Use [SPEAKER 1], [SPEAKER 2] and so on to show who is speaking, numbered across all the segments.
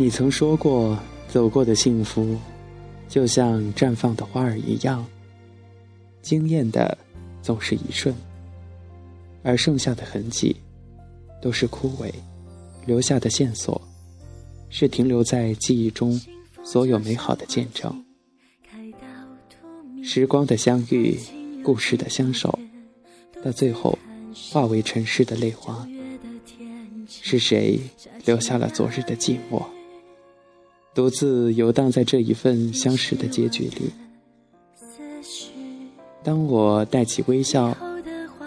[SPEAKER 1] 你曾说过，走过的幸福，就像绽放的花儿一样，惊艳的总是一瞬，而剩下的痕迹，都是枯萎，留下的线索，是停留在记忆中所有美好的见证。时光的相遇，故事的相守，到最后化为尘世的泪花。是谁留下了昨日的寂寞？独自游荡在这一份相识的结局里。当我带起微笑，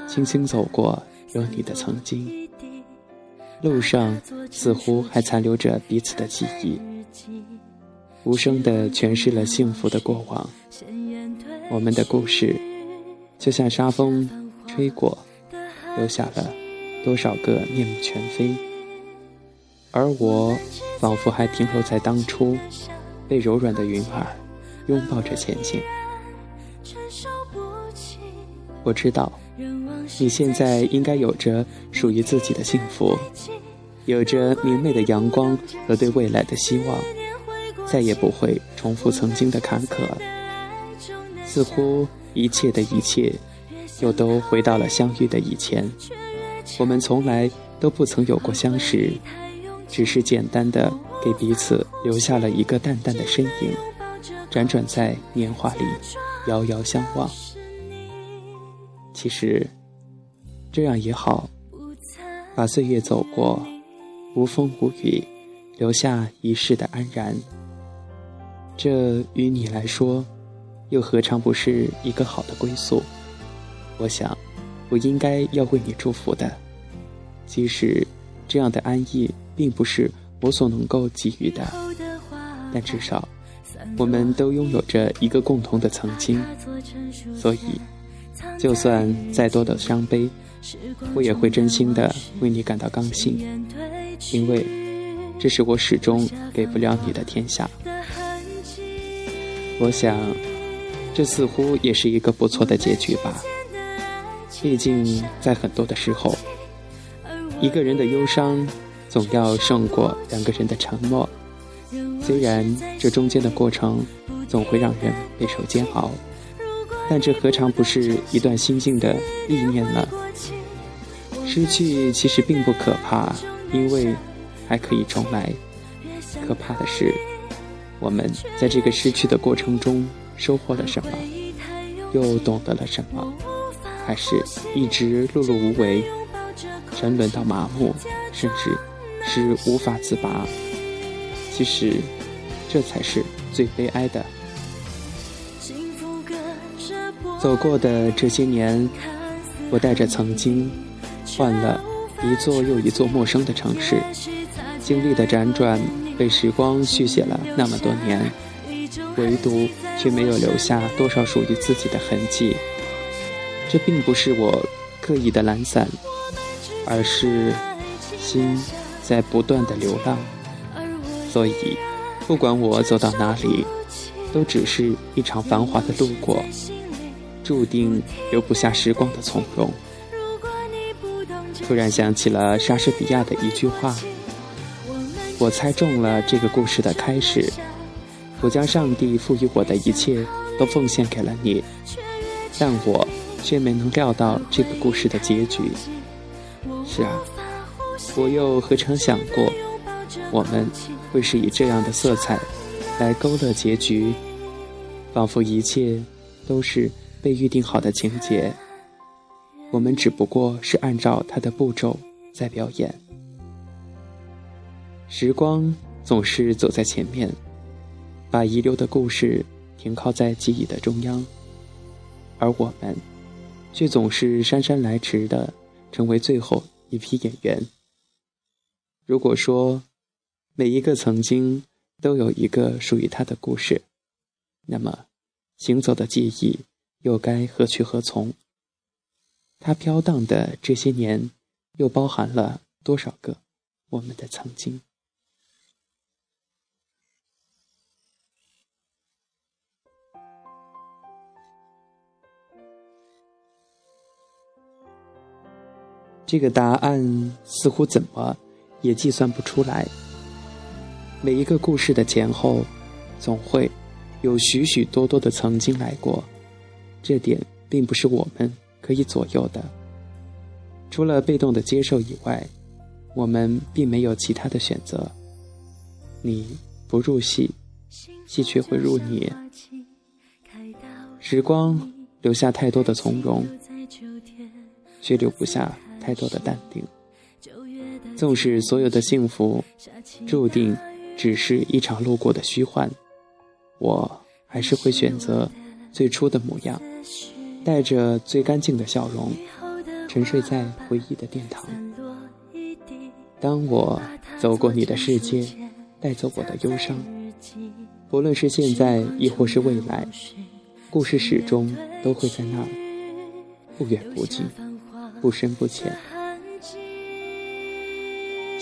[SPEAKER 1] 轻轻走过有你的曾经，路上似乎还残留着彼此的记忆，无声地诠释了幸福的过往。我们的故事，就像沙风吹过，留下了多少个面目全非，而我。仿佛还停留在当初，被柔软的云儿拥抱着前行。我知道，你现在应该有着属于自己的幸福，有着明媚的阳光和对未来的希望，再也不会重复曾经的坎坷。似乎一切的一切，又都回到了相遇的以前。我们从来都不曾有过相识。只是简单的给彼此留下了一个淡淡的身影，辗转在年华里，遥遥相望。其实，这样也好，把岁月走过，无风无雨，留下一世的安然。这于你来说，又何尝不是一个好的归宿？我想，我应该要为你祝福的，即使这样的安逸。并不是我所能够给予的，但至少，我们都拥有着一个共同的曾经，所以，就算再多的伤悲，我也会真心的为你感到高兴，因为这是我始终给不了你的天下。我想，这似乎也是一个不错的结局吧。毕竟，在很多的时候，一个人的忧伤。总要胜过两个人的承诺，虽然这中间的过程总会让人备受煎熬，但这何尝不是一段心境的历练呢？失去其实并不可怕，因为还可以重来。可怕的是，我们在这个失去的过程中收获了什么，又懂得了什么，还是一直碌碌无为，沉沦到麻木，甚至……是无法自拔，其实，这才是最悲哀的。走过的这些年，我带着曾经，换了一座又一座陌生的城市，经历的辗转被时光续写了那么多年，唯独却没有留下多少属于自己的痕迹。这并不是我刻意的懒散，而是心。在不断的流浪，所以不管我走到哪里，都只是一场繁华的路过，注定留不下时光的从容。突然想起了莎士比亚的一句话，我猜中了这个故事的开始，我将上帝赋予我的一切都奉献给了你，但我却没能料到这个故事的结局。是啊。我又何曾想过，我们会是以这样的色彩来勾勒结局，仿佛一切都是被预定好的情节，我们只不过是按照它的步骤在表演。时光总是走在前面，把遗留的故事停靠在记忆的中央，而我们却总是姗姗来迟的成为最后一批演员。如果说每一个曾经都有一个属于他的故事，那么行走的记忆又该何去何从？它飘荡的这些年，又包含了多少个我们的曾经？这个答案似乎怎么？也计算不出来，每一个故事的前后，总会有许许多多的曾经来过，这点并不是我们可以左右的。除了被动的接受以外，我们并没有其他的选择。你不入戏，戏却会入你。时光留下太多的从容，却留不下太多的淡定。纵使所有的幸福注定只是一场路过的虚幻，我还是会选择最初的模样，带着最干净的笑容，沉睡在回忆的殿堂。当我走过你的世界。带走我的忧伤，不论是现在亦或是未来，故事始终都会在那儿，不远不近，不深不浅。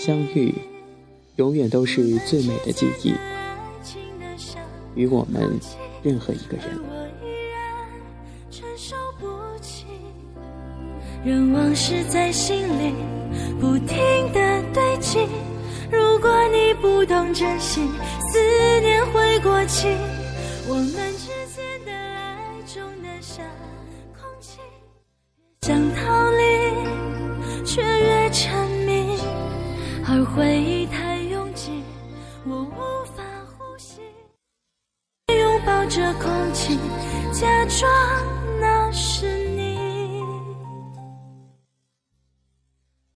[SPEAKER 1] 相遇，永远都是最美的记忆，与我们任何一个人。任往事在心里不停的堆积。如果你不懂珍惜，思念会过期。我们之间的爱中的像空气，想逃离却越沉迷，而回忆太拥挤我无法呼吸拥抱着空气假装那是